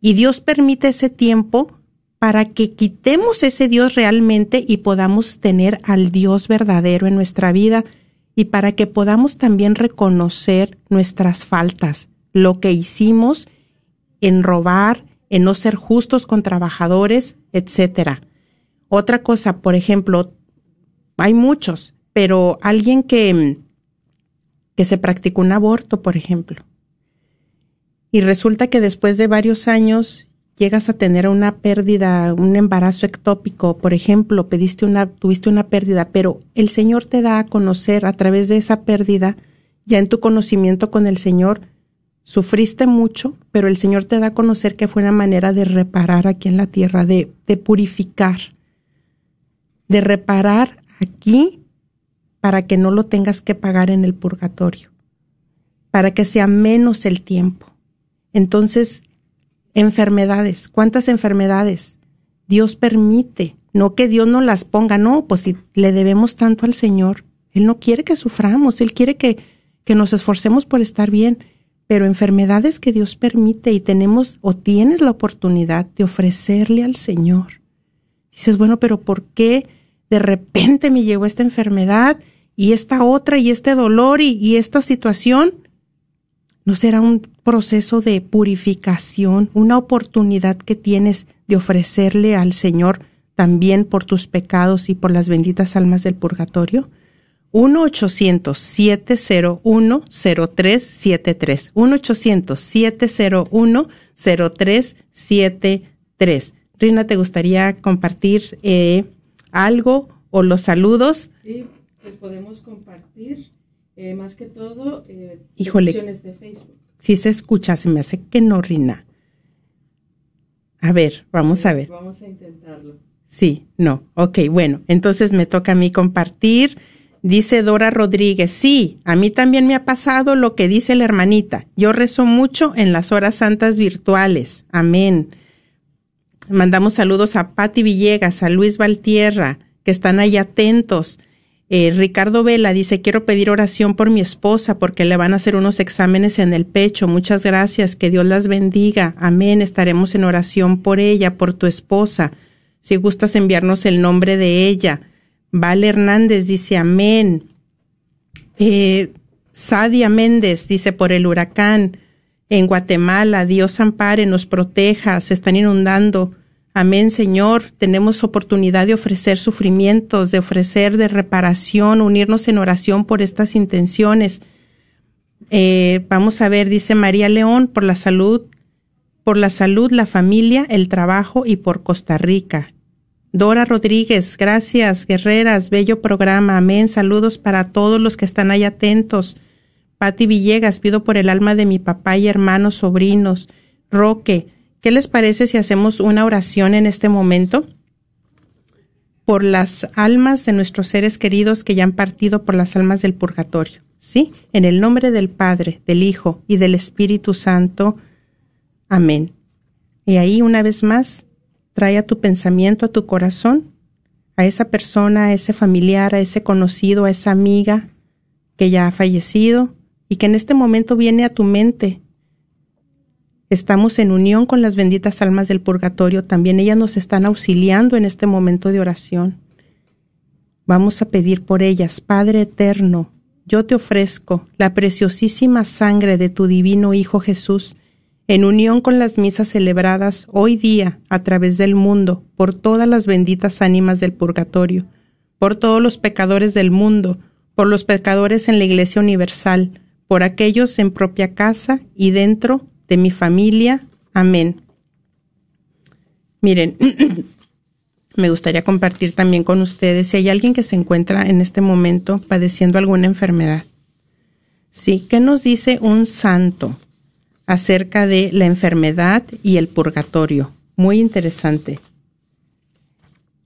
Y Dios permite ese tiempo para que quitemos ese Dios realmente y podamos tener al Dios verdadero en nuestra vida y para que podamos también reconocer nuestras faltas, lo que hicimos en robar, en no ser justos con trabajadores, etcétera. Otra cosa, por ejemplo, hay muchos, pero alguien que, que se practicó un aborto, por ejemplo, y resulta que después de varios años llegas a tener una pérdida, un embarazo ectópico, por ejemplo, pediste una, tuviste una pérdida, pero el Señor te da a conocer a través de esa pérdida, ya en tu conocimiento con el Señor, sufriste mucho, pero el Señor te da a conocer que fue una manera de reparar aquí en la tierra, de, de purificar, de reparar aquí para que no lo tengas que pagar en el purgatorio, para que sea menos el tiempo. Entonces, enfermedades, ¿cuántas enfermedades? Dios permite, no que Dios no las ponga, no, pues si le debemos tanto al Señor, Él no quiere que suframos, Él quiere que, que nos esforcemos por estar bien pero enfermedades que Dios permite y tenemos o tienes la oportunidad de ofrecerle al Señor. Dices, bueno, pero ¿por qué de repente me llegó esta enfermedad y esta otra y este dolor y, y esta situación. ¿No será un proceso de purificación, una oportunidad que tienes de ofrecerle al Señor también por tus pecados y por las benditas almas del purgatorio? 1-800-701-0373. 1-800-701-0373. Rina, ¿te gustaría compartir eh, algo o los saludos? Sí, les podemos compartir eh, más que todo eh, Híjole. de Facebook. Si se escucha, se me hace que no, Rina. A ver, vamos a ver. Vamos a intentarlo. Sí, no. Ok, bueno, entonces me toca a mí compartir. Dice Dora Rodríguez, sí, a mí también me ha pasado lo que dice la hermanita. Yo rezo mucho en las horas santas virtuales. Amén. Mandamos saludos a Patti Villegas, a Luis Valtierra, que están ahí atentos. Eh, Ricardo Vela dice, quiero pedir oración por mi esposa porque le van a hacer unos exámenes en el pecho. Muchas gracias, que Dios las bendiga. Amén. Estaremos en oración por ella, por tu esposa. Si gustas enviarnos el nombre de ella. Vale Hernández dice, amén. Eh, Sadia Méndez dice, por el huracán en Guatemala, Dios ampare, nos proteja, se están inundando. Amén, Señor. Tenemos oportunidad de ofrecer sufrimientos, de ofrecer de reparación, unirnos en oración por estas intenciones. Eh, vamos a ver, dice María León, por la salud, por la salud, la familia, el trabajo y por Costa Rica. Dora Rodríguez, gracias, guerreras, bello programa, amén. Saludos para todos los que están ahí atentos. Patti Villegas, pido por el alma de mi papá y hermanos, sobrinos. Roque, ¿qué les parece si hacemos una oración en este momento? Por las almas de nuestros seres queridos que ya han partido por las almas del purgatorio. ¿Sí? En el nombre del Padre, del Hijo y del Espíritu Santo. Amén. Y ahí una vez más, trae a tu pensamiento, a tu corazón, a esa persona, a ese familiar, a ese conocido, a esa amiga que ya ha fallecido y que en este momento viene a tu mente. Estamos en unión con las benditas almas del purgatorio, también ellas nos están auxiliando en este momento de oración. Vamos a pedir por ellas, Padre eterno, yo te ofrezco la preciosísima sangre de tu divino Hijo Jesús, en unión con las misas celebradas hoy día a través del mundo por todas las benditas ánimas del purgatorio, por todos los pecadores del mundo, por los pecadores en la Iglesia Universal, por aquellos en propia casa y dentro de mi familia. Amén. Miren, me gustaría compartir también con ustedes si hay alguien que se encuentra en este momento padeciendo alguna enfermedad. Sí, ¿qué nos dice un santo? Acerca de la enfermedad y el purgatorio. Muy interesante.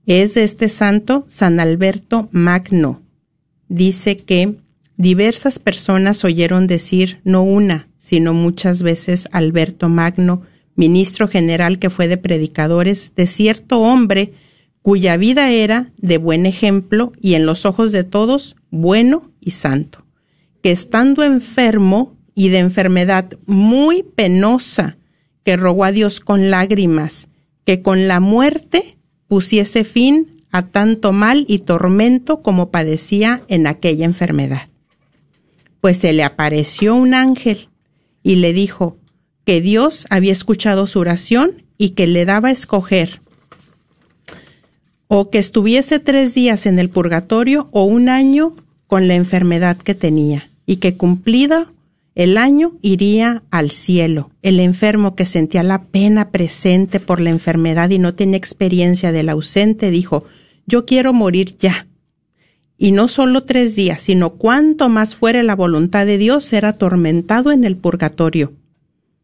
Es de este santo San Alberto Magno. Dice que diversas personas oyeron decir no una, sino muchas veces Alberto Magno, ministro general que fue de predicadores, de cierto hombre cuya vida era de buen ejemplo y en los ojos de todos bueno y santo, que estando enfermo y de enfermedad muy penosa que rogó a Dios con lágrimas que con la muerte pusiese fin a tanto mal y tormento como padecía en aquella enfermedad. Pues se le apareció un ángel y le dijo que Dios había escuchado su oración y que le daba a escoger o que estuviese tres días en el purgatorio o un año con la enfermedad que tenía y que cumplida el año iría al cielo. El enfermo que sentía la pena presente por la enfermedad y no tenía experiencia del ausente dijo, yo quiero morir ya. Y no solo tres días, sino cuanto más fuere la voluntad de Dios, ser atormentado en el purgatorio.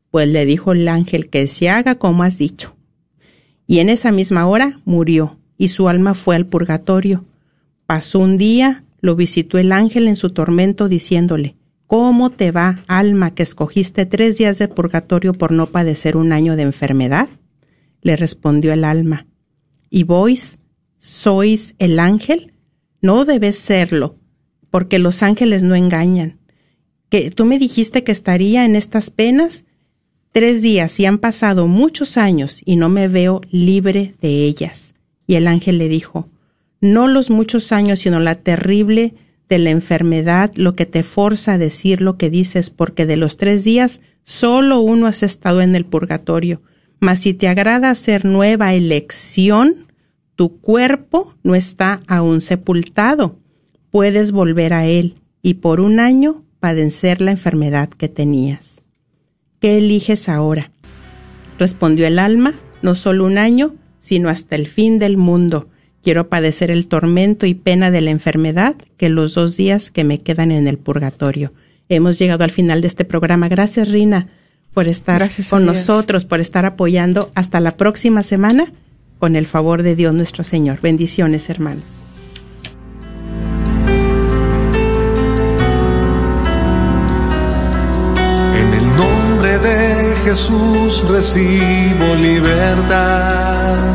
Pues le dijo el ángel que se haga como has dicho. Y en esa misma hora murió, y su alma fue al purgatorio. Pasó un día, lo visitó el ángel en su tormento, diciéndole, ¿Cómo te va, alma, que escogiste tres días de purgatorio por no padecer un año de enfermedad? Le respondió el alma. ¿Y vos sois el ángel? No debes serlo, porque los ángeles no engañan. Que tú me dijiste que estaría en estas penas tres días y han pasado muchos años y no me veo libre de ellas. Y el ángel le dijo, no los muchos años, sino la terrible de la enfermedad, lo que te forza a decir lo que dices, porque de los tres días solo uno has estado en el purgatorio. Mas si te agrada hacer nueva elección, tu cuerpo no está aún sepultado. Puedes volver a él y por un año padecer la enfermedad que tenías. ¿Qué eliges ahora? Respondió el alma, no solo un año, sino hasta el fin del mundo. Quiero padecer el tormento y pena de la enfermedad que los dos días que me quedan en el purgatorio. Hemos llegado al final de este programa. Gracias, Rina, por estar con nosotros, por estar apoyando. Hasta la próxima semana, con el favor de Dios nuestro Señor. Bendiciones, hermanos. En el nombre de Jesús recibo libertad.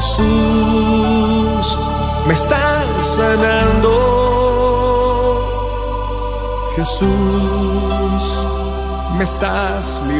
Jesús, me estás sanando. Jesús, me estás librando.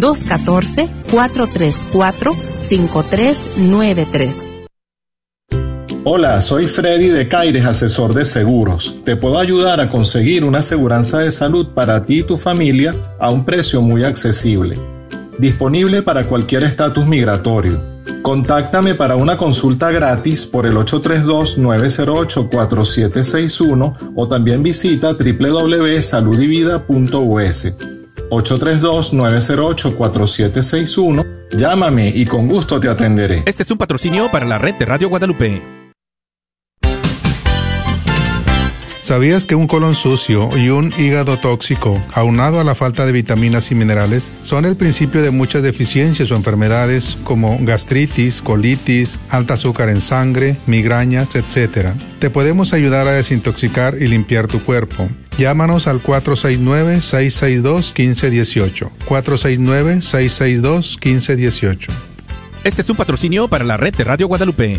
214-434-5393. Hola, soy Freddy de Caires, asesor de seguros. Te puedo ayudar a conseguir una aseguranza de salud para ti y tu familia a un precio muy accesible. Disponible para cualquier estatus migratorio. Contáctame para una consulta gratis por el 832-908-4761 o también visita www.saludivida.us. 832-908-4761. Llámame y con gusto te atenderé. Este es un patrocinio para la red de Radio Guadalupe. ¿Sabías que un colon sucio y un hígado tóxico, aunado a la falta de vitaminas y minerales, son el principio de muchas deficiencias o enfermedades como gastritis, colitis, alta azúcar en sangre, migrañas, etc.? Te podemos ayudar a desintoxicar y limpiar tu cuerpo. Llámanos al 469-662-1518. 469-662-1518. Este es un patrocinio para la red de Radio Guadalupe.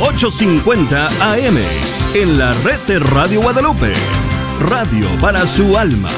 850 AM en la red de Radio Guadalupe. Radio para su alma.